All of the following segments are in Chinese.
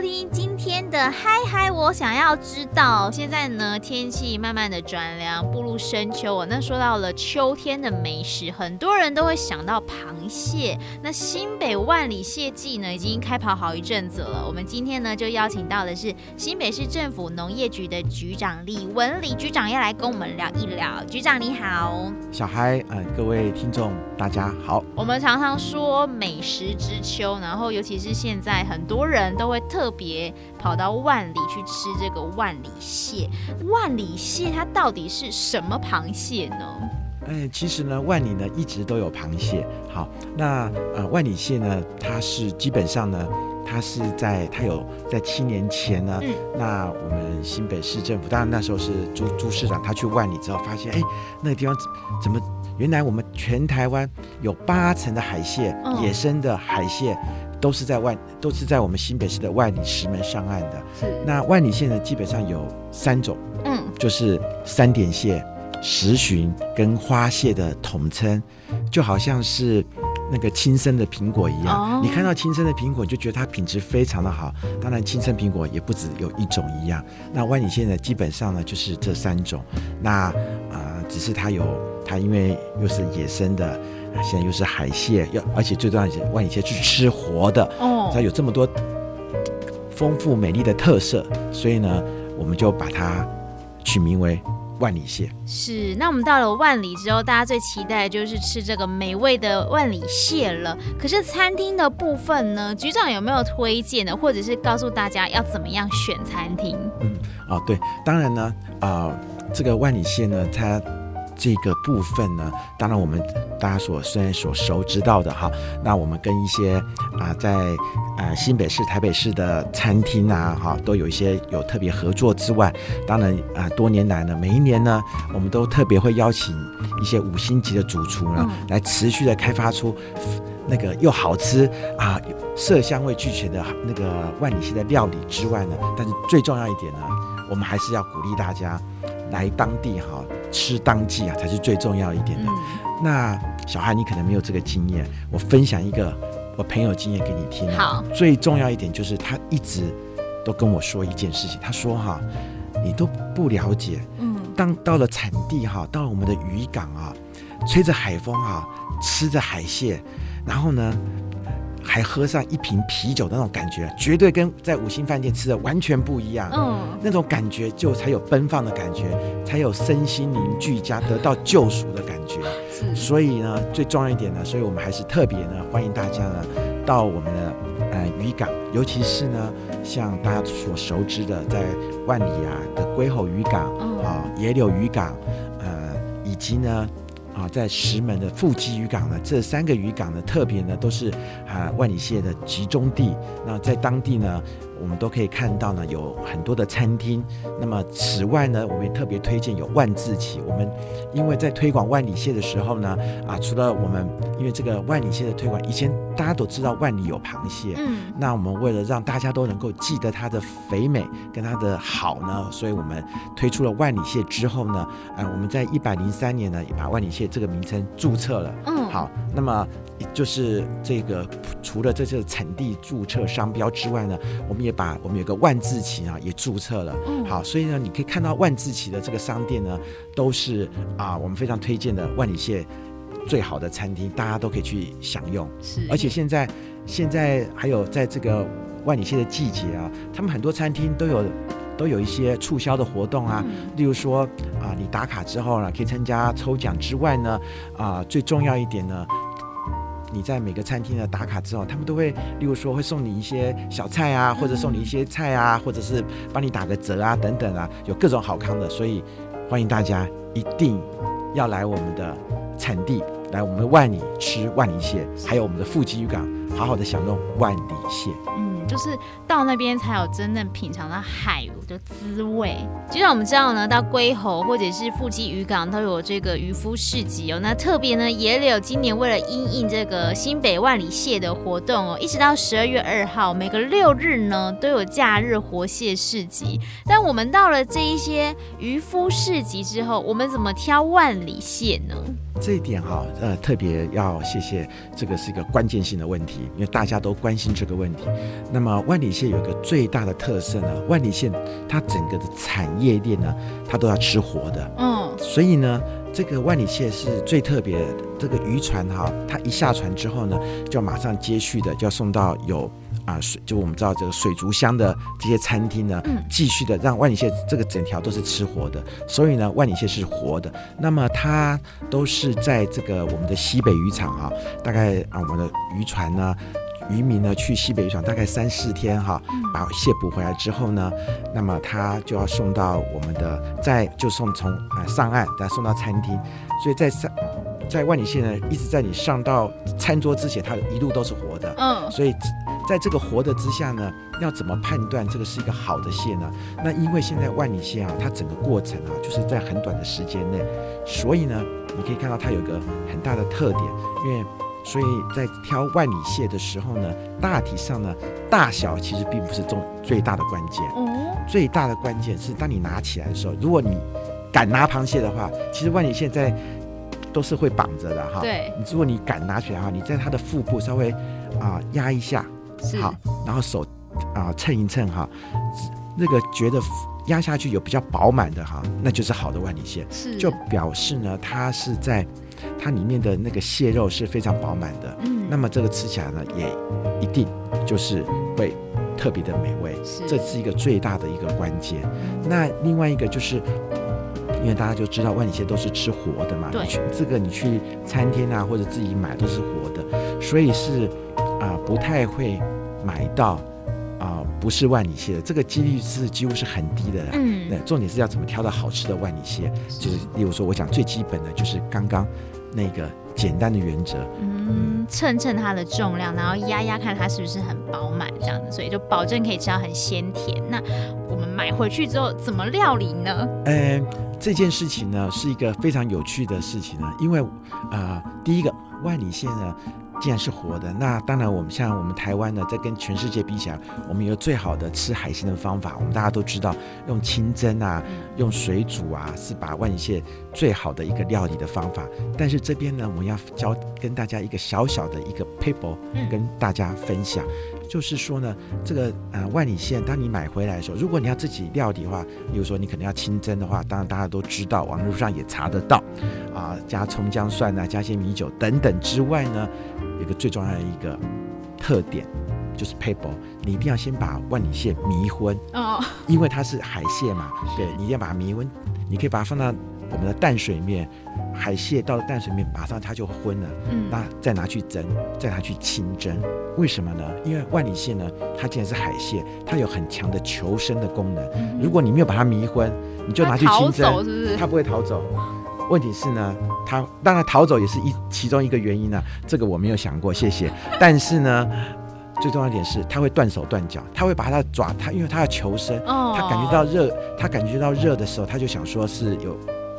收听今的嗨嗨，我想要知道。现在呢，天气慢慢的转凉，步入深秋。我那说到了秋天的美食，很多人都会想到螃蟹。那新北万里蟹季呢，已经开跑好一阵子了。我们今天呢，就邀请到的是新北市政府农业局的局长李文礼局长，要来跟我们聊一聊。局长你好，小嗨，呃，各位听众大家好。我们常常说美食之秋，然后尤其是现在很多人都会。特别跑到万里去吃这个万里蟹，万里蟹它到底是什么螃蟹呢？哎，其实呢，万里呢一直都有螃蟹。好，那呃，万里蟹呢，它是基本上呢，它是在它有在七年前呢，嗯、那我们新北市政府，当然那时候是朱朱市长，他去万里之后发现，哎，那个地方怎么原来我们全台湾有八成的海蟹，嗯、野生的海蟹。都是在万，都是在我们新北市的万里石门上岸的。是。那万里蟹呢，基本上有三种，嗯，就是三点蟹、石旬跟花蟹的统称，就好像是那个亲生的苹果一样。哦。你看到亲生的苹果，你就觉得它品质非常的好。当然，亲生苹果也不止有一种一样。那万里蟹呢，基本上呢就是这三种。那啊、呃，只是它有，它因为又是野生的。现在又是海蟹，要而且最重要的是万里蟹是吃活的哦，它有这么多丰富美丽的特色，所以呢，我们就把它取名为万里蟹。是，那我们到了万里之后，大家最期待的就是吃这个美味的万里蟹了。可是餐厅的部分呢，局长有没有推荐的，或者是告诉大家要怎么样选餐厅？嗯，哦，对，当然呢，啊、呃，这个万里蟹呢，它。这个部分呢，当然我们大家所虽然所熟知道的哈，那我们跟一些啊在啊新北市、台北市的餐厅啊哈，都有一些有特别合作之外，当然啊多年来呢，每一年呢，我们都特别会邀请一些五星级的主厨呢，嗯、来持续的开发出那个又好吃啊色香味俱全的那个万里蟹的料理之外呢，但是最重要一点呢，我们还是要鼓励大家来当地哈。吃当季啊，才是最重要一点的。嗯、那小孩，你可能没有这个经验，我分享一个我朋友经验给你听。好，最重要一点就是他一直都跟我说一件事情，他说哈，你都不了解，嗯，当到了产地哈，到了我们的渔港啊，吹着海风啊，吃着海蟹，然后呢，还喝上一瓶啤酒的那种感觉，绝对跟在五星饭店吃的完全不一样。嗯，那种感觉就才有奔放的感觉，才有身心灵俱佳、得到救赎的感觉。是所以呢，最重要一点呢，所以我们还是特别呢，欢迎大家呢到我们的呃渔港，尤其是呢像大家所熟知的，在万里啊的龟吼渔港啊、野柳渔港，呃，以及呢。啊，在石门的富基渔港呢，这三个渔港呢，特别呢都是啊万里蟹的集中地。那在当地呢，我们都可以看到呢，有很多的餐厅。那么此外呢，我们也特别推荐有万字旗。我们因为在推广万里蟹的时候呢，啊，除了我们因为这个万里蟹的推广，以前大家都知道万里有螃蟹，嗯，那我们为了让大家都能够记得它的肥美跟它的好呢，所以我们推出了万里蟹之后呢，啊，我们在一百零三年呢，也把万里蟹这个名称注册了，嗯，好，那么就是这个除了这些产地注册商标之外呢，我们也把我们有个万字旗啊也注册了，嗯，好，所以呢，你可以看到万字旗的这个商店呢，都是啊我们非常推荐的万里蟹最好的餐厅，大家都可以去享用。是，而且现在现在还有在这个万里蟹的季节啊，他们很多餐厅都有都有一些促销的活动啊，嗯，例如说啊，你打卡之后呢，可以参加抽奖之外呢，啊，最重要一点呢。你在每个餐厅的打卡之后，他们都会，例如说会送你一些小菜啊，或者送你一些菜啊，或者是帮你打个折啊，等等啊，有各种好康的，所以欢迎大家一定要来我们的产地，来我们的万里吃万里蟹，还有我们的富基渔港好好的享用万里蟹。就是到那边才有真正品尝到海的滋味。就像我们知道呢，到龟猴或者是富基渔港都有这个渔夫市集哦。那特别呢，也有今年为了因应这个新北万里蟹的活动哦，一直到十二月二号，每个六日呢都有假日活蟹市集。但我们到了这一些渔夫市集之后，我们怎么挑万里蟹呢？这一点哈，呃，特别要谢谢，这个是一个关键性的问题，因为大家都关心这个问题。那么万里蟹有一个最大的特色呢，万里蟹它整个的产业链呢，它都要吃活的。嗯，所以呢，这个万里蟹是最特别的。这个渔船哈，它一下船之后呢，就马上接续的就要送到有。啊，水就我们知道这个水族箱的这些餐厅呢，继续的让万里蟹这个整条都是吃活的，所以呢，万里蟹是活的。那么它都是在这个我们的西北渔场啊，大概啊我们的渔船呢，渔民呢去西北渔场大概三四天哈，把蟹捕回来之后呢，那么他就要送到我们的再就送从啊上岸再送到餐厅，所以在上在万里蟹呢一直在你上到餐桌之前，它一路都是活的，嗯，所以。在这个活的之下呢，要怎么判断这个是一个好的蟹呢？那因为现在万里蟹啊，它整个过程啊，就是在很短的时间内，所以呢，你可以看到它有一个很大的特点。因为所以在挑万里蟹的时候呢，大体上呢，大小其实并不是重最大的关键。哦。最大的关键是当你拿起来的时候，如果你敢拿螃蟹的话，其实万里蟹在都是会绑着的哈。对。如果你敢拿起来的话，你在它的腹部稍微啊压一下。好，然后手啊蹭一蹭哈，那个觉得压下去有比较饱满的哈，那就是好的万里蟹，是就表示呢，它是在它里面的那个蟹肉是非常饱满的，嗯，那么这个吃起来呢，也一定就是会特别的美味，是这是一个最大的一个关键。那另外一个就是，因为大家就知道万里蟹都是吃活的嘛，对，这个你去餐厅啊或者自己买都是活的，所以是。啊、呃，不太会买到啊、呃，不是万里蟹的，这个几率是几乎是很低的。嗯，那重点是要怎么挑到好吃的万里蟹，就是例如说，我讲最基本的就是刚刚那个简单的原则。嗯，称称它的重量，然后压压看它是不是很饱满这样子，所以就保证可以吃到很鲜甜。那我们买回去之后怎么料理呢？嗯，这件事情呢是一个非常有趣的事情呢，因为啊、呃，第一个万里蟹呢。既然是活的，那当然我们像我们台湾呢，在跟全世界比起来，我们有最好的吃海鲜的方法。我们大家都知道，用清蒸啊，用水煮啊，是把万里蟹最好的一个料理的方法。但是这边呢，我们要教跟大家一个小小的一个 paper，跟大家分享。就是说呢，这个呃万里蟹，当你买回来的时候，如果你要自己料理的话，比如说你可能要清蒸的话，当然大家都知道，网络上也查得到，啊，加葱姜蒜啊，加些米酒等等之外呢，有一个最重要的一个特点，就是撇步，你一定要先把万里蟹迷昏哦，因为它是海蟹嘛，对，你一定要把它迷昏，你可以把它放到我们的淡水面。海蟹到了淡水面，马上它就昏了。嗯，那再拿去蒸，再拿去清蒸，为什么呢？因为万里蟹呢，它既然是海蟹，它有很强的求生的功能。嗯、如果你没有把它迷昏，你就拿去清蒸，它不会逃走。问题是呢，他当然逃走也是一其中一个原因呢、啊。这个我没有想过，谢谢。但是呢，最重要一点是，他会断手断脚，他会把他的爪，他因为他要求生，哦、它感觉到热，他感觉到热的时候，他就想说是有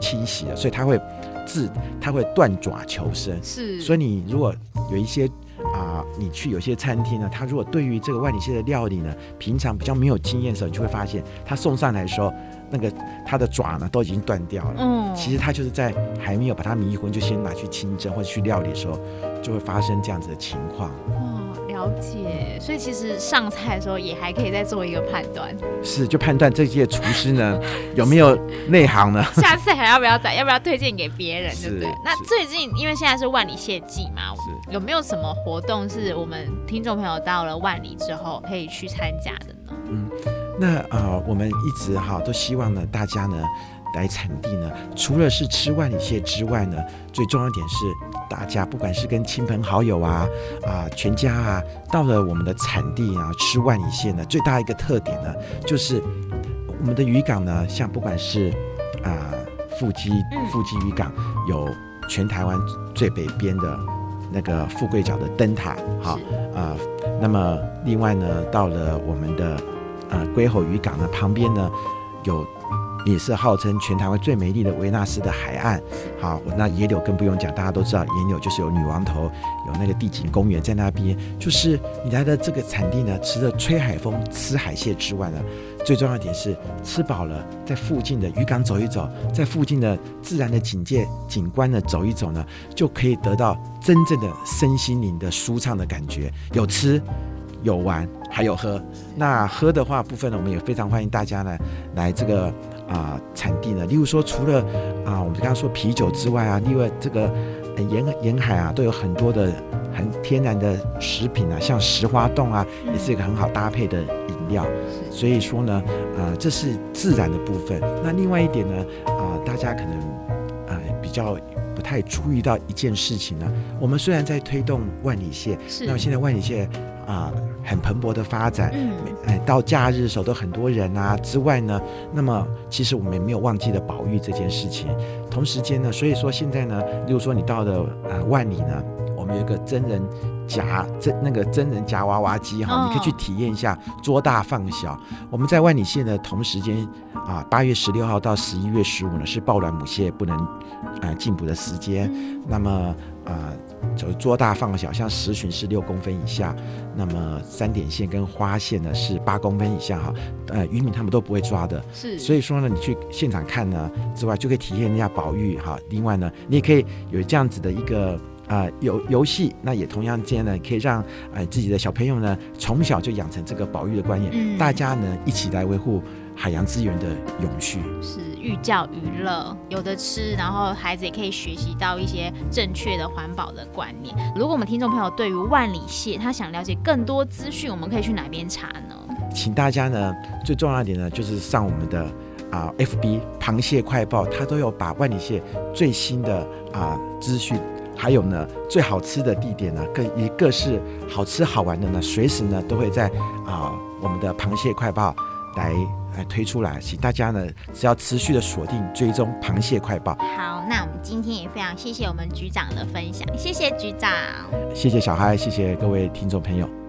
侵袭的，所以他会。自他会断爪求生，是，所以你如果有一些啊、呃，你去有些餐厅呢，他如果对于这个万里蟹的料理呢，平常比较没有经验的时候，你就会发现他送上来的时候，那个它的爪呢都已经断掉了。嗯，其实他就是在还没有把它迷魂，就先拿去清蒸或者去料理的时候，就会发生这样子的情况。哦了解，所以其实上菜的时候也还可以再做一个判断，是就判断这些厨师呢 有没有内行呢？下次还要不要再要不要推荐给别人，对不对？那最近因为现在是万里蟹季嘛，有没有什么活动是我们听众朋友到了万里之后可以去参加的呢？嗯，那啊、呃，我们一直哈都希望呢大家呢。来产地呢，除了是吃万里蟹之外呢，最重要一点是，大家不管是跟亲朋好友啊啊全家啊，到了我们的产地啊吃万里蟹呢，最大一个特点呢，就是我们的渔港呢，像不管是啊富基富基渔港，有全台湾最北边的那个富贵角的灯塔，好啊、那么另外呢，到了我们的呃龟吼渔港的旁边呢，有。也是号称全台湾最美丽的维纳斯的海岸，好，那野柳更不用讲，大家都知道，野柳就是有女王头，有那个地景公园在那边。就是你来的这个产地呢，除了吹海风、吃海蟹之外呢，最重要一点是吃饱了，在附近的渔港走一走，在附近的自然的景界景观呢走一走呢，就可以得到真正的身心灵的舒畅的感觉，有吃。有玩，还有喝。那喝的话部分呢，我们也非常欢迎大家呢来这个啊、呃、产地呢。例如说，除了啊、呃、我们刚刚说啤酒之外啊，另外这个沿沿海啊都有很多的很天然的食品啊，像石花冻啊，也是一个很好搭配的饮料。所以说呢，啊、呃、这是自然的部分。那另外一点呢，啊、呃、大家可能啊、呃、比较不太注意到一件事情呢。我们虽然在推动万里蟹，那么现在万里蟹。啊，很蓬勃的发展，嗯，哎，到假日的时候都很多人啊。之外呢，那么其实我们也没有忘记了保育这件事情。同时间呢，所以说现在呢，如果说你到了呃万里呢，我们有一个真人夹真那个真人夹娃娃机哈，你可以去体验一下捉大放小。我们在万里县的同时间啊，八月十六号到十一月十五呢是抱卵母蟹不能呃进补的时间。那么啊。就捉大放小，像石鲟是六公分以下，那么三点线跟花线呢是八公分以下哈，呃，渔民他们都不会抓的，是，所以说呢，你去现场看呢之外，就可以体验一下保育哈。另外呢，你也可以有这样子的一个啊游游戏，那也同样间呢，可以让呃自己的小朋友呢从小就养成这个保育的观念，嗯、大家呢一起来维护海洋资源的永续。是。寓教于乐，有的吃，然后孩子也可以学习到一些正确的环保的观念。如果我们听众朋友对于万里蟹，他想了解更多资讯，我们可以去哪边查呢？请大家呢，最重要一点呢，就是上我们的啊、呃、FB 螃蟹快报，它都有把万里蟹最新的啊、呃、资讯，还有呢最好吃的地点呢，各一各是好吃好玩的呢，随时呢都会在啊、呃、我们的螃蟹快报来。来推出来，请大家呢，只要持续的锁定追踪螃蟹快报。好，那我们今天也非常谢谢我们局长的分享，谢谢局长，谢谢小嗨，谢谢各位听众朋友。